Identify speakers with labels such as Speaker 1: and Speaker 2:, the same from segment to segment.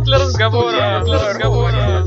Speaker 1: Повод для разговора. Для разговора.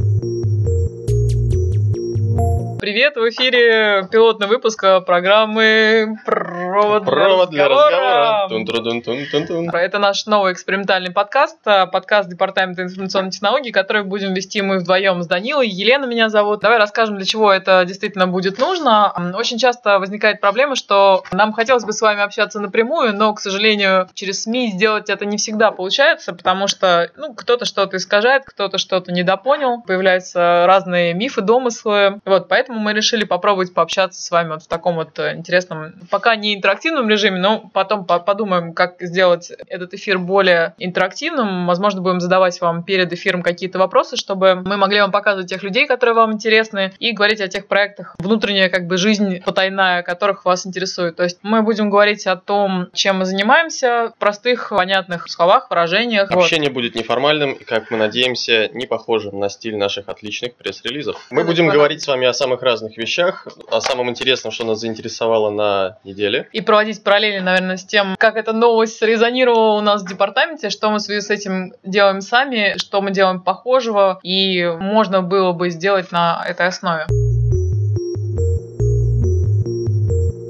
Speaker 1: Привет, в эфире пилотный выпуск программы «Провод,
Speaker 2: Провод
Speaker 1: для разговора».
Speaker 2: Тун-тру-дун-тун-тун-тун.
Speaker 1: Это наш новый экспериментальный подкаст, а, подкаст Департамента информационной технологий, который будем вести мы вдвоем с Данилой. Елена меня зовут. Давай расскажем, для чего это действительно будет нужно. Очень часто возникает проблема, что нам хотелось бы с вами общаться напрямую, но, к сожалению, через СМИ сделать это не всегда получается, потому что ну, кто-то что-то искажает, кто-то что-то недопонял, появляются разные мифы, домыслы. Вот, поэтому мы решили попробовать пообщаться с вами вот в таком вот э, интересном, пока не интерактивном режиме, но потом по- подумаем, как сделать этот эфир более интерактивным. Возможно, будем задавать вам перед эфиром какие-то вопросы, чтобы мы могли вам показывать тех людей, которые вам интересны, и говорить о тех проектах, внутренняя как бы жизнь потайная, которых вас интересует. То есть мы будем говорить о том, чем мы занимаемся, в простых, понятных словах, выражениях. Вот.
Speaker 2: Общение будет неформальным и, как мы надеемся, не похожим на стиль наших отличных пресс-релизов. Мы будем говорить с вами о самых разных вещах, о самом интересном, что нас заинтересовало на неделе.
Speaker 1: И проводить параллели, наверное, с тем, как эта новость резонировала у нас в департаменте, что мы в связи с этим делаем сами, что мы делаем похожего, и можно было бы сделать на этой основе.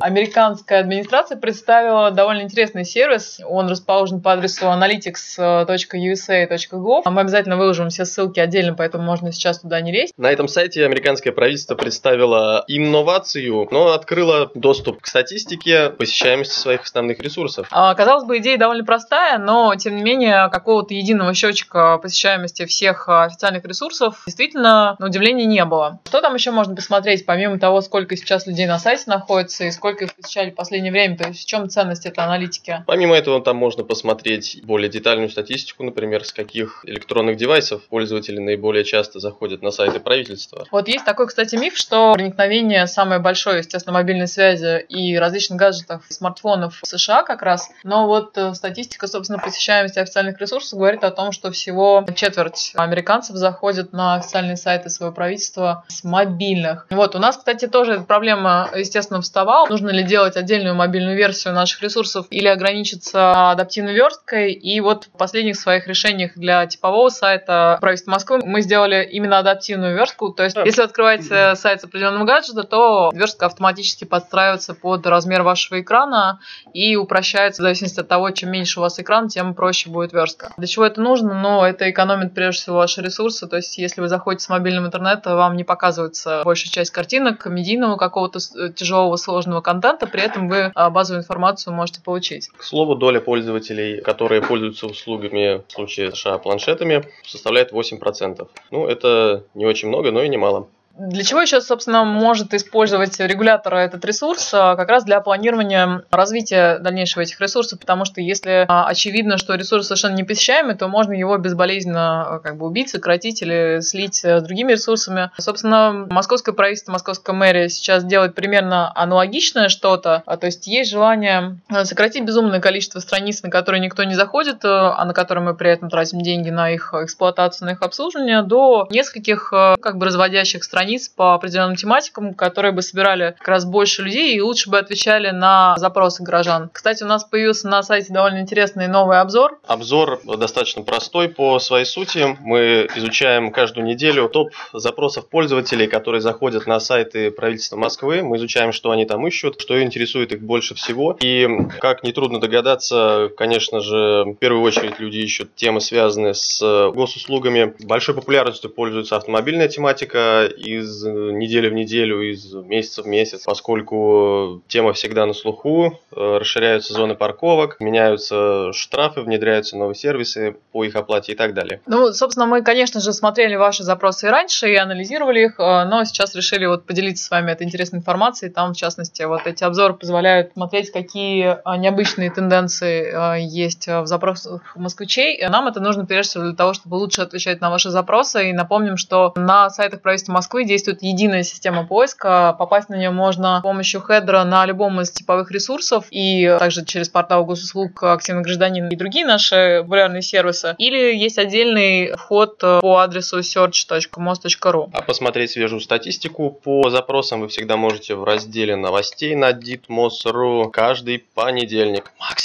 Speaker 1: Американская администрация представила довольно интересный сервис. Он расположен по адресу analytics.usa.gov. Мы обязательно выложим все ссылки отдельно, поэтому можно сейчас туда не лезть.
Speaker 2: На этом сайте американское правительство представило инновацию, но открыло доступ к статистике посещаемости своих основных ресурсов.
Speaker 1: А, Казалось бы, идея довольно простая, но, тем не менее, какого-то единого счетчика посещаемости всех а, официальных ресурсов действительно, на удивление, не было. Что там еще можно посмотреть, помимо того, сколько сейчас людей на сайте находится и сколько их посещали в последнее время? То есть в чем ценность этой аналитики?
Speaker 2: Помимо этого, там можно посмотреть более детальную статистику, например, с каких электронных девайсов пользователи наиболее часто заходят на сайты правительства.
Speaker 1: Вот есть такой, кстати, миф, что проникновение самое большое, естественно, мобильной связи и различных гаджетов, смартфонов в США как раз. Но вот э, статистика, собственно, посещаемости официальных ресурсов говорит о том, что всего четверть американцев заходят на официальные сайты своего правительства с мобильных. Вот, у нас, кстати, тоже эта проблема, естественно, вставала. Нужно ли делать отдельную мобильную версию наших ресурсов или ограничиться адаптивной версткой. И вот в последних своих решениях для типового сайта правительства Москвы мы сделали именно адаптивную верстку. То есть, если открываете сайт с определенного гаджета, то верстка автоматически подстраивается под размер вашего экрана и упрощается в зависимости от того, чем меньше у вас экран, тем проще будет верстка. Для чего это нужно? Ну, это экономит прежде всего ваши ресурсы. То есть, если вы заходите с мобильного интернета, вам не показывается большая часть картинок, комедийного какого-то тяжелого сложного контента, при этом вы а, базовую информацию можете получить.
Speaker 2: К слову, доля пользователей, которые пользуются услугами в случае США планшетами, составляет 8%. Ну, это не очень много, но и немало.
Speaker 1: Для чего еще, собственно, может использовать регулятор этот ресурс? А, Как раз для планирования развития дальнейшего этих ресурсов, потому что если а, очевидно, что ресурс совершенно непосещаемый, то можно его безболезненно а, как бы убить, сократить или слить э, с другими ресурсами. Собственно, московское правительство, московская мэрия сейчас делает примерно аналогичное что-то, то есть есть желание э, сократить безумное количество страниц, на которые никто не заходит, э, а на которые мы при этом тратим деньги на их эксплуатацию, на их обслуживание, до нескольких э, как бы разводящих страниц по определенным тематикам, которые бы собирали как раз больше людей и лучше бы отвечали на запросы горожан. Кстати, у нас появился на сайте довольно интересный новый обзор.
Speaker 2: Обзор достаточно простой по своей сути. Мы изучаем каждую неделю топ запросов пользователей, которые заходят на сайты правительства Москвы. Мы изучаем, что они там ищут, что интересует их больше всего. И, как нетрудно догадаться, конечно же, в первую очередь люди ищут темы, связанные с госуслугами. Большой популярностью пользуется автомобильная тематика из недели в неделю, из месяца в месяц, поскольку тема всегда на слуху, э, расширяются зоны парковок, меняются штрафы, внедряются новые сервисы по их оплате и так далее.
Speaker 1: Ну, собственно, мы, конечно же, смотрели ваши запросы и раньше, и анализировали их, э, но сейчас решили вот поделиться с вами этой интересной информацией. Там, в частности, вот эти обзоры позволяют смотреть, какие э, необычные тенденции э, есть э, в запросах москвичей. Нам это нужно, прежде всего, для того, чтобы лучше отвечать на ваши запросы. И напомним, что на сайтах правительства Москвы Действует единая система поиска. Попасть на нее можно с помощью хедера на любом из типовых ресурсов и также через портал госуслуг «Активный гражданин» и другие наши популярные сервисы. Или есть отдельный вход по адресу search.mos.ru.
Speaker 2: А посмотреть свежую статистику по запросам вы всегда можете в разделе новостей на ditmos.ru каждый понедельник, вторник.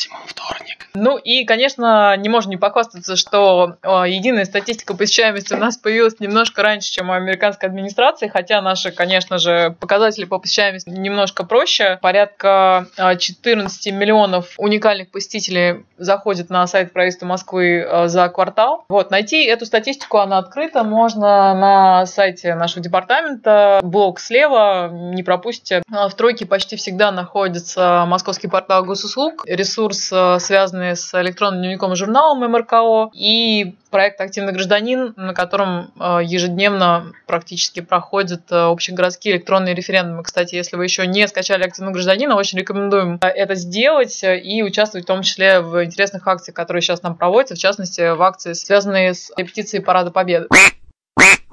Speaker 1: Ну и, конечно, не можем не похвастаться, что э, единая статистика посещаемости у нас появилась немножко раньше, чем у американской администрации, хотя наши, конечно же, показатели по посещаемости немножко проще. Порядка 14 э, миллионов уникальных посетителей заходит на сайт правительства Москвы э, за квартал. Вот, найти эту статистику, она открыта, можно на сайте нашего департамента, блок слева, не пропустите. В тройке почти всегда находится московский портал госуслуг, ресурс, связанный с электронным дневником и журналом МРКО, и проект «Активный гражданин», на котором э, ежедневно практически проходят э, общегородские электронные референдумы. Кстати, если вы еще не скачали «Активного гражданина», очень рекомендуем э, это сделать и участвовать в том числе в интересных акциях, которые сейчас нам проводятся, в частности, в акции, связанные с репетицией Парада Победы.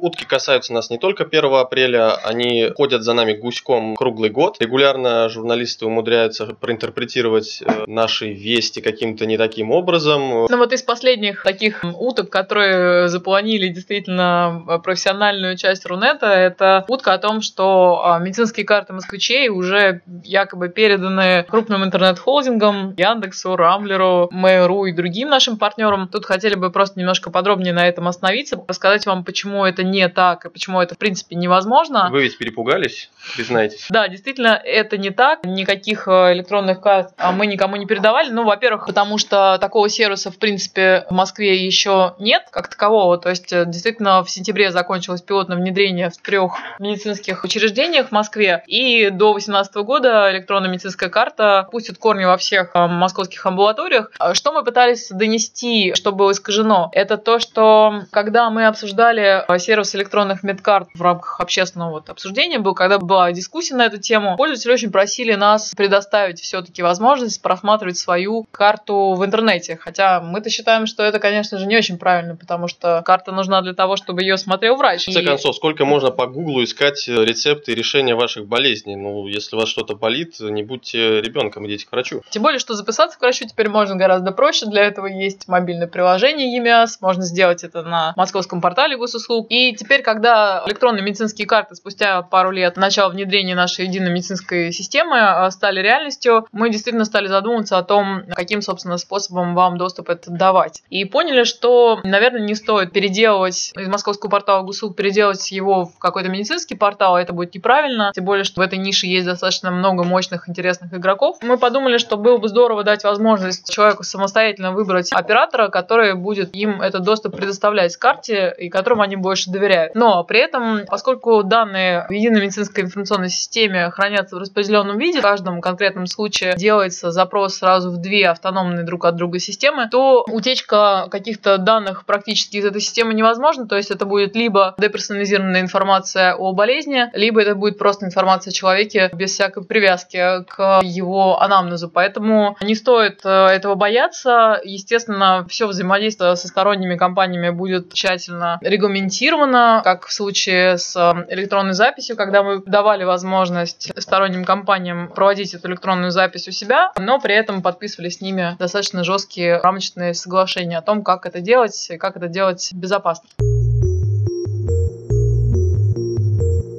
Speaker 2: Утки касаются нас не только 1 апреля, они ходят за нами гуськом круглый год. Регулярно журналисты умудряются проинтерпретировать э, наши вести каким-то не таким образом.
Speaker 1: Ну вот из последних таких уток, которые запланили действительно профессиональную часть Рунета, это утка о том, что а, медицинские карты москвичей уже якобы переданы крупным интернет-холдингам, Яндексу, Рамблеру, Mail.ru и другим нашим партнерам. Тут хотели бы просто немножко подробнее на этом остановиться, рассказать вам, почему это не так и почему это в принципе невозможно.
Speaker 2: Вы ведь перепугались, признайтесь.
Speaker 1: Да, действительно, это не так. Никаких э, электронных карт а, мы никому не передавали. Ну, во-первых, потому что такого сервиса в принципе в Москве еще нет как такового. То есть э, действительно в сентябре закончилось пилотное внедрение в трех медицинских учреждениях в Москве. И до 2018 года электронная медицинская карта пустит корни во всех э, московских амбулаториях. А что мы пытались донести, что было искажено? Это то, что когда мы обсуждали сервис сервис электронных медкарт в рамках общественного вот обсуждения был, когда была дискуссия на эту тему. Пользователи очень просили нас предоставить все-таки возможность просматривать свою карту в интернете. Хотя мы-то считаем, что это, конечно же, не очень правильно, потому что карта нужна для того, чтобы ее смотрел врач.
Speaker 2: В конце и... концов, сколько можно по гуглу искать рецепты и решения ваших болезней? Ну, если у вас что-то болит, не будьте ребенком, идите к врачу.
Speaker 1: Тем более, что записаться к врачу теперь можно гораздо проще. Для этого есть мобильное приложение ЕМИАС. Можно сделать это на московском портале госуслуг. И теперь, когда электронные медицинские карты спустя пару лет начала внедрения нашей единой медицинской системы э, стали реальностью, мы действительно стали задумываться о том, каким, собственно, способом вам доступ этот давать. И поняли, что, наверное, не стоит переделывать из московского портала ГУСУ, переделать его в какой-то медицинский портал, это будет неправильно, тем более, что в этой нише есть достаточно много мощных, интересных игроков. Мы подумали, что было бы здорово дать возможность человеку самостоятельно выбрать оператора, который будет им этот доступ предоставлять к карте и которому они больше доверяют. Но при этом, поскольку данные в единой медицинской информационной системе хранятся в распределенном виде, в каждом конкретном случае делается запрос сразу в две автономные друг от друга системы, то утечка каких-то данных практически из этой системы невозможна. То есть это будет либо деперсонализированная информация о болезни, либо это будет просто информация о человеке без всякой привязки к его анамнезу. Поэтому не стоит э, этого бояться. Естественно, все взаимодействие со сторонними компаниями будет тщательно регламентировано сделано, как в случае с эм, электронной записью, когда мы давали возможность сторонним компаниям проводить эту электронную запись у себя, но при этом подписывали с ними достаточно жесткие рамочные соглашения о том, как это делать и как это делать безопасно.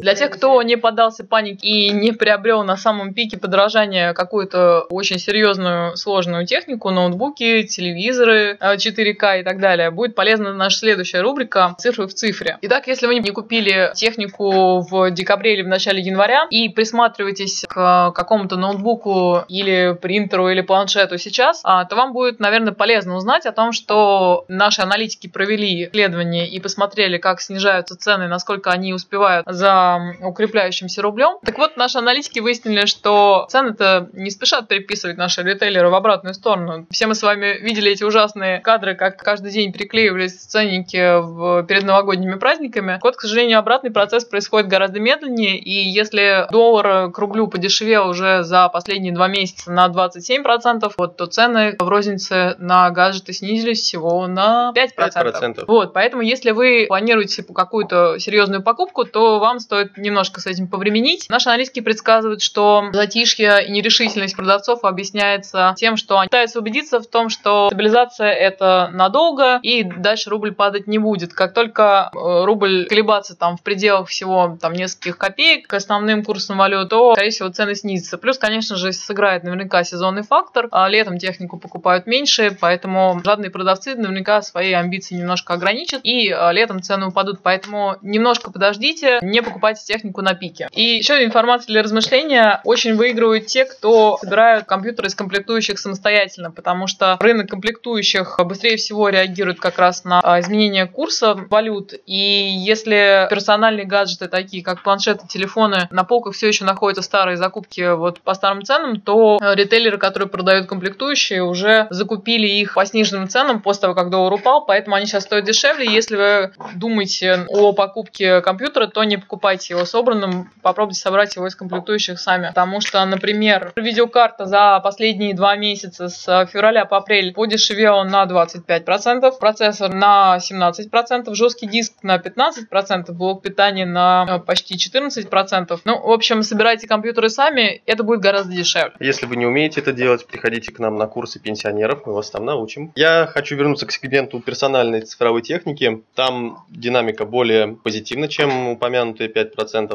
Speaker 1: Для тех, кто не поддался панике и не приобрел на самом пике подорожания какую-то очень серьезную сложную технику, ноутбуки, телевизоры 4К э, и так далее, будет полезна наша следующая рубрика «Цифры в цифре». Итак, если вы не купили технику в декабре или в начале января и присматриваетесь к какому-то ноутбуку или принтеру или планшету сейчас, а, то вам будет, наверное, полезно узнать о том, что наши аналитики провели исследование и посмотрели, как снижаются цены, насколько они успевают за укрепляющимся рублем. Так вот, наши аналитики выяснили, что цены-то не спешат переписывать наши ритейлеры в обратную сторону. Все мы с вами видели эти ужасные кадры, как каждый день приклеивались ценники в, перед новогодними праздниками. Вот, к сожалению, обратный процесс происходит гораздо медленнее, и если доллар к рублю подешевел уже за последние два месяца на 27%, вот, то цены в рознице на гаджеты снизились всего на 5%. 5%. Вот, поэтому если вы планируете какую-то серьезную покупку, то вам стоит немножко с этим повременить. Наши аналитики предсказывают, что затишье и нерешительность продавцов объясняется тем, что они пытаются убедиться в том, что стабилизация это надолго, и дальше рубль падать не будет. Как только э, рубль колебаться там в пределах всего там нескольких копеек к основным курсам валют, то, скорее всего, цены снизятся. Плюс, конечно же, сыграет наверняка сезонный фактор. А летом технику покупают меньше, поэтому жадные продавцы наверняка свои амбиции немножко ограничат, и а, летом цены упадут. Поэтому немножко подождите, не покупайте технику на пике. И еще информация для размышления. Очень выигрывают те, кто собирают компьютеры из комплектующих самостоятельно, потому что рынок комплектующих быстрее всего реагирует как раз на а, изменение курса валют. И если персональные гаджеты, такие как планшеты, телефоны, на полках все еще находятся старые закупки вот по старым ценам, то ритейлеры, которые продают комплектующие, уже закупили их по сниженным ценам после того, как доллар упал, поэтому они сейчас стоят дешевле. Если вы думаете о покупке компьютера, то не покупайте его собранным, попробуйте собрать его из комплектующих сами. Потому что, например, видеокарта за последние два месяца с февраля по апрель подешевела на 25%, процессор на 17%, жесткий диск на 15%, блок питания на э, почти 14%. Ну, в общем, собирайте компьютеры сами, это будет гораздо дешевле.
Speaker 2: Если вы не умеете это делать, приходите к нам на курсы пенсионеров, мы вас там научим. Я хочу вернуться к сегменту персональной цифровой техники. Там динамика более позитивна, чем упомянутые 5%.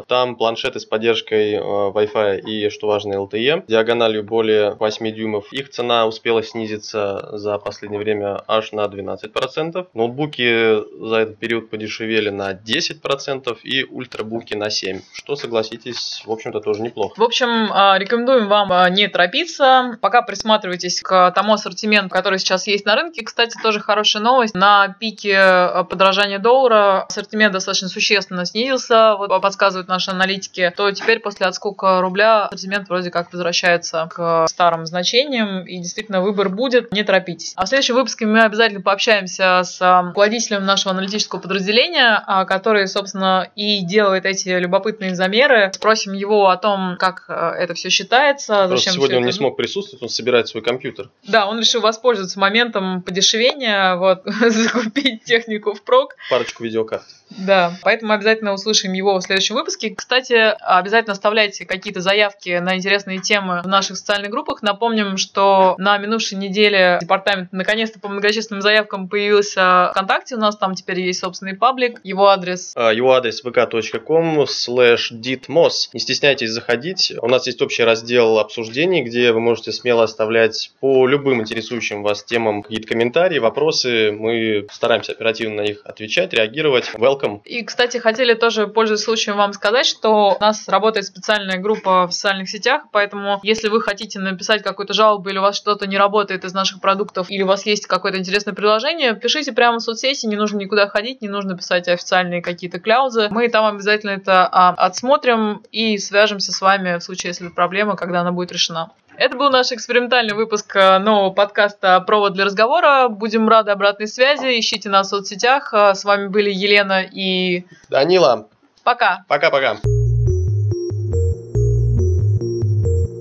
Speaker 2: Там планшеты с поддержкой э, Wi-Fi и, что важно, LTE. Диагональю более 8 дюймов. Их цена успела снизиться за последнее время аж на 12%. Ноутбуки за этот период подешевели на 10% и ультрабуки на 7%. Что, согласитесь, в общем-то тоже неплохо.
Speaker 1: В общем, э, рекомендуем вам э, не торопиться. Пока присматривайтесь к тому ассортименту, который сейчас есть на рынке. Кстати, тоже хорошая новость. На пике подорожания доллара ассортимент достаточно существенно снизился, вот подсказывают наши аналитики, то теперь после отскока рубля ассортимент вроде как возвращается к старым значениям, и действительно выбор будет, не торопитесь. А в следующем выпуске мы обязательно пообщаемся с э, руководителем нашего аналитического подразделения, а, который, собственно, и делает эти любопытные замеры. Спросим его о том, как э, это все считается.
Speaker 2: Зачем сегодня он не смог присутствовать, он собирает свой компьютер.
Speaker 1: Да, он решил воспользоваться моментом подешевения, вот, закупить технику в прок.
Speaker 2: Парочку видеокарт.
Speaker 1: Да, поэтому обязательно услышим его в следующем выпуске. Кстати, обязательно оставляйте какие-то заявки на интересные темы в наших социальных группах. Напомним, что на минувшей неделе департамент наконец-то по многочисленным заявкам появился ВКонтакте. У нас там теперь есть собственный паблик. Его адрес?
Speaker 2: А, его адрес vk.com slash ditmos. Не стесняйтесь заходить. У нас есть общий раздел обсуждений, где вы можете смело оставлять по любым интересующим вас темам какие-то комментарии, вопросы. Мы стараемся оперативно на них отвечать, реагировать. Welcome.
Speaker 1: И, кстати, хотели тоже, пользуясь случаем, вам сказать, что у нас работает специальная группа в социальных сетях, поэтому если вы хотите написать какую-то жалобу или у вас что-то не работает из наших продуктов, или у вас есть какое-то интересное приложение, пишите прямо в соцсети, не нужно никуда ходить, не нужно писать официальные какие-то кляузы. Мы там обязательно это а, отсмотрим и свяжемся с вами в случае, если проблема, когда она будет решена. Это был наш экспериментальный выпуск э, нового подкаста «Провод для разговора». Будем рады обратной связи. Ищите нас в соцсетях. Э, с вами были Елена и...
Speaker 2: Данила.
Speaker 1: Пока.
Speaker 2: Пока-пока.